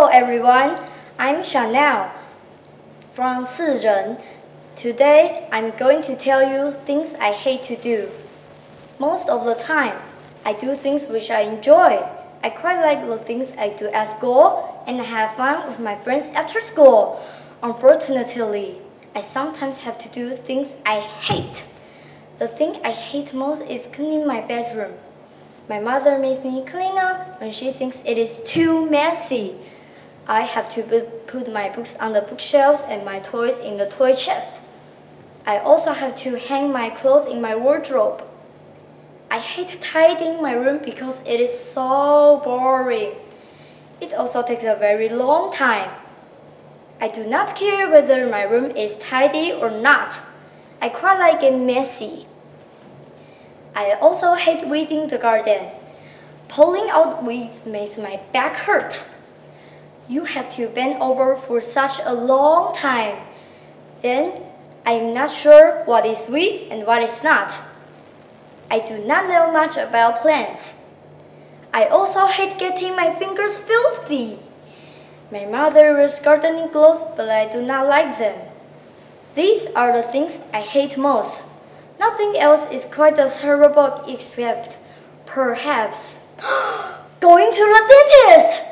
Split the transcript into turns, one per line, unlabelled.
everyone, I'm Chanel from Siren. Today, I'm going to tell you things I hate to do. Most of the time, I do things which I enjoy. I quite like the things I do at school and I have fun with my friends after school. Unfortunately, I sometimes have to do things I hate. The thing I hate most is cleaning my bedroom. My mother makes me clean up when she thinks it is too messy. I have to put my books on the bookshelves and my toys in the toy chest. I also have to hang my clothes in my wardrobe. I hate tidying my room because it is so boring. It also takes a very long time. I do not care whether my room is tidy or not. I quite like it messy. I also hate weeding the garden. Pulling out weeds makes my back hurt. You have to bend over for such a long time. Then I am not sure what is weed and what is not. I do not know much about plants. I also hate getting my fingers filthy. My mother wears gardening gloves, but I do not like them. These are the things I hate most. Nothing else is quite as horrible except, perhaps, going to the dentist!